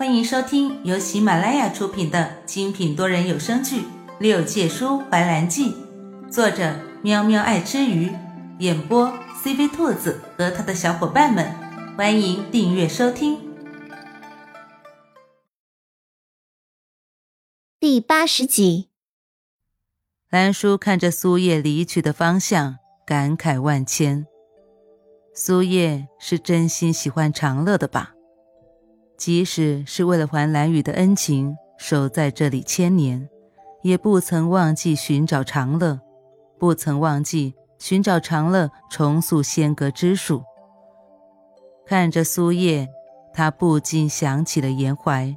欢迎收听由喜马拉雅出品的精品多人有声剧《六界书怀兰记》，作者喵喵爱吃鱼，演播 CV 兔子和他的小伙伴们。欢迎订阅收听。第八十集，兰叔看着苏叶离去的方向，感慨万千。苏叶是真心喜欢长乐的吧？即使是为了还蓝雨的恩情，守在这里千年，也不曾忘记寻找长乐，不曾忘记寻找长乐重塑仙阁之术。看着苏叶，他不禁想起了颜怀，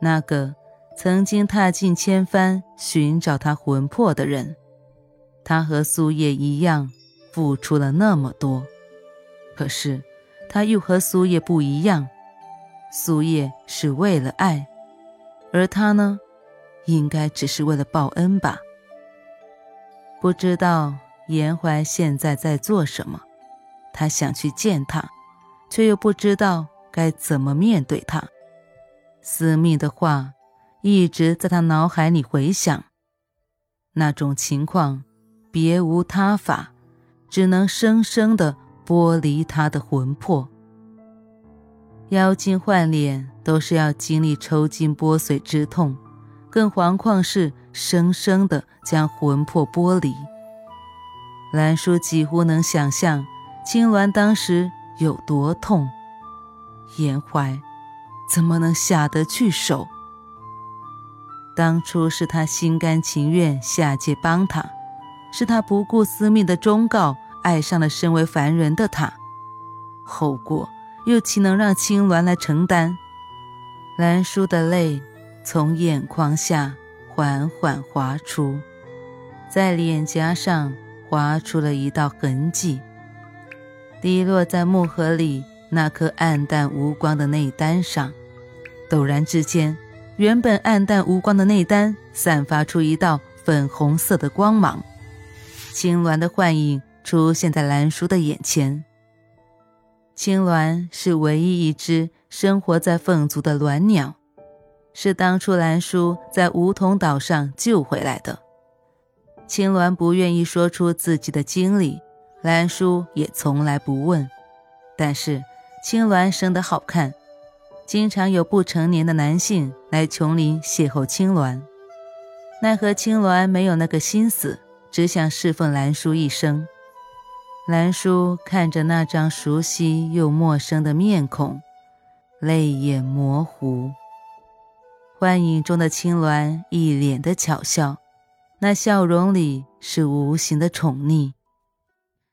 那个曾经踏进千帆寻找他魂魄的人。他和苏叶一样，付出了那么多，可是他又和苏叶不一样。苏叶是为了爱，而他呢，应该只是为了报恩吧。不知道严怀现在在做什么，他想去见他，却又不知道该怎么面对他。思密的话一直在他脑海里回响，那种情况别无他法，只能生生的剥离他的魂魄。妖精换脸都是要经历抽筋剥髓之痛，更何况是生生的将魂魄剥离。兰叔几乎能想象青鸾当时有多痛，颜怀怎么能下得去手？当初是他心甘情愿下界帮他，是他不顾司命的忠告，爱上了身为凡人的他，后果。又岂能让青鸾来承担？兰叔的泪从眼眶下缓缓滑出，在脸颊上划出了一道痕迹，滴落在木盒里那颗暗淡无光的内丹上。陡然之间，原本暗淡无光的内丹散发出一道粉红色的光芒，青鸾的幻影出现在兰叔的眼前。青鸾是唯一一只生活在凤族的鸾鸟，是当初兰叔在梧桐岛上救回来的。青鸾不愿意说出自己的经历，兰叔也从来不问。但是青鸾生得好看，经常有不成年的男性来琼林邂逅青鸾，奈何青鸾没有那个心思，只想侍奉兰叔一生。兰叔看着那张熟悉又陌生的面孔，泪眼模糊。幻影中的青鸾一脸的巧笑，那笑容里是无形的宠溺。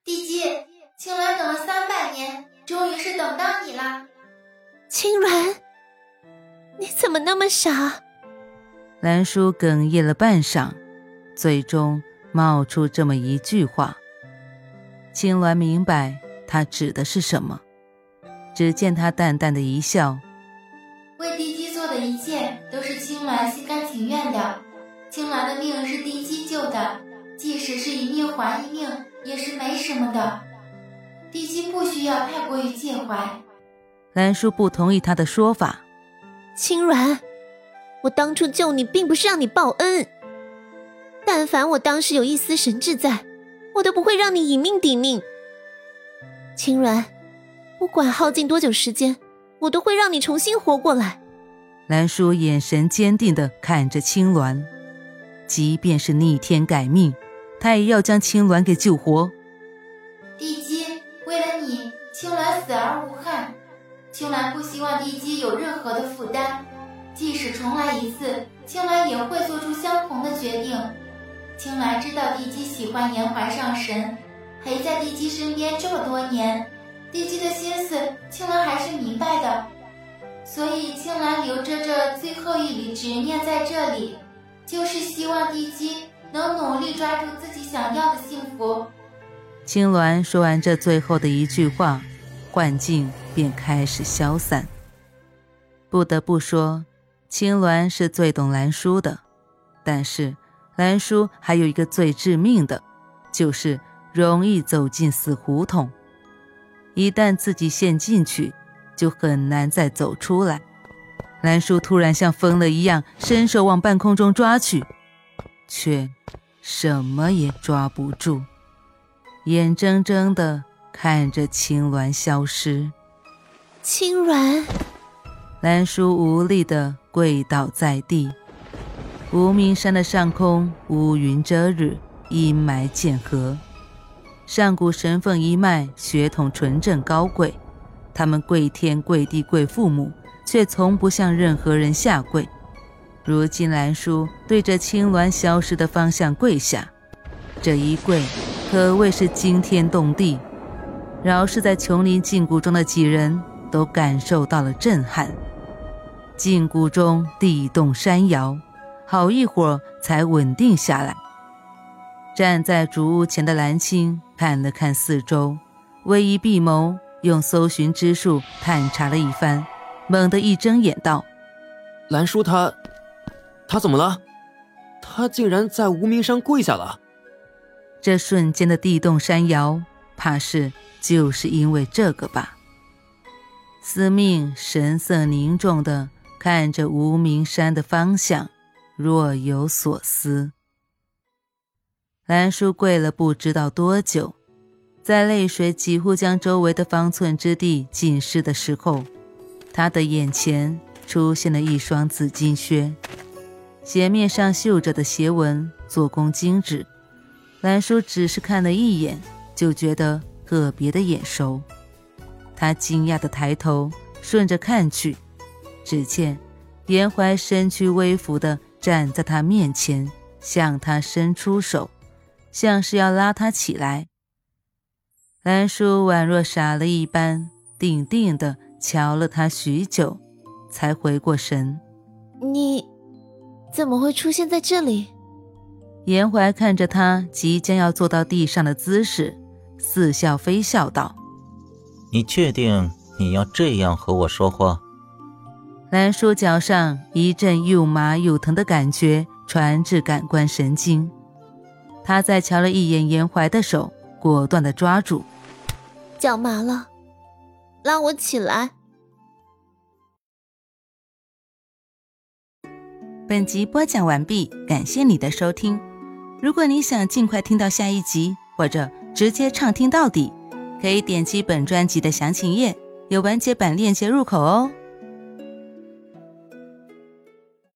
帝姬，青鸾等了三百年，终于是等到你了。青鸾，你怎么那么傻？兰叔哽咽了半晌，最终冒出这么一句话。青鸾明白他指的是什么，只见他淡淡的一笑：“为帝姬做的一切都是青鸾心甘情愿的。青鸾的命是帝姬救的，即使是一命还一命，也是没什么的。帝姬不需要太过于介怀。”兰叔不同意他的说法：“青鸾，我当初救你并不是让你报恩，但凡我当时有一丝神智在。”我都不会让你以命抵命，青鸾，不管耗尽多久时间，我都会让你重新活过来。兰叔眼神坚定的看着青鸾，即便是逆天改命，他也要将青鸾给救活。帝姬，为了你，青鸾死而无憾。青鸾不希望帝姬有任何的负担，即使重来一次，青鸾也会做出相同的决定。青鸾知道帝姬喜欢颜怀上神，陪在帝姬身边这么多年，帝姬的心思青鸾还是明白的，所以青鸾留着这最后一缕执念在这里，就是希望帝姬能努力抓住自己想要的幸福。青鸾说完这最后的一句话，幻境便开始消散。不得不说，青鸾是最懂兰叔的，但是。兰叔还有一个最致命的，就是容易走进死胡同。一旦自己陷进去，就很难再走出来。兰叔突然像疯了一样，伸手往半空中抓去，却什么也抓不住，眼睁睁的看着青鸾消失。青鸾，兰叔无力的跪倒在地。无名山的上空乌云遮日，阴霾渐合。上古神凤一脉血统纯正高贵，他们跪天跪地跪父母。却从不向任何人下跪。如今兰叔对着青鸾消失的方向跪下，这一跪可谓是惊天动地，饶是在琼林禁锢中的几人都感受到了震撼。禁锢中地动山摇，好一会儿才稳定下来。站在竹屋前的蓝青看了看四周，微一闭眸，用搜寻之术探查了一番。猛地一睁眼，道：“兰叔，他，他怎么了？他竟然在无名山跪下了。这瞬间的地动山摇，怕是就是因为这个吧？”司命神色凝重的看着无名山的方向，若有所思。兰叔跪了不知道多久，在泪水几乎将周围的方寸之地浸湿的时候。他的眼前出现了一双紫金靴，鞋面上绣着的鞋纹做工精致。兰叔只是看了一眼，就觉得特别的眼熟。他惊讶地抬头，顺着看去，只见严怀身躯微浮的站在他面前，向他伸出手，像是要拉他起来。兰叔宛若傻了一般，定定的。瞧了他许久，才回过神。你怎么会出现在这里？严怀看着他即将要坐到地上的姿势，似笑非笑道：“你确定你要这样和我说话？”兰叔脚上一阵又麻又疼的感觉传至感官神经，他再瞧了一眼严怀的手，果断的抓住，脚麻了。拉我起来。本集播讲完毕，感谢你的收听。如果你想尽快听到下一集，或者直接畅听到底，可以点击本专辑的详情页，有完结版链接入口哦。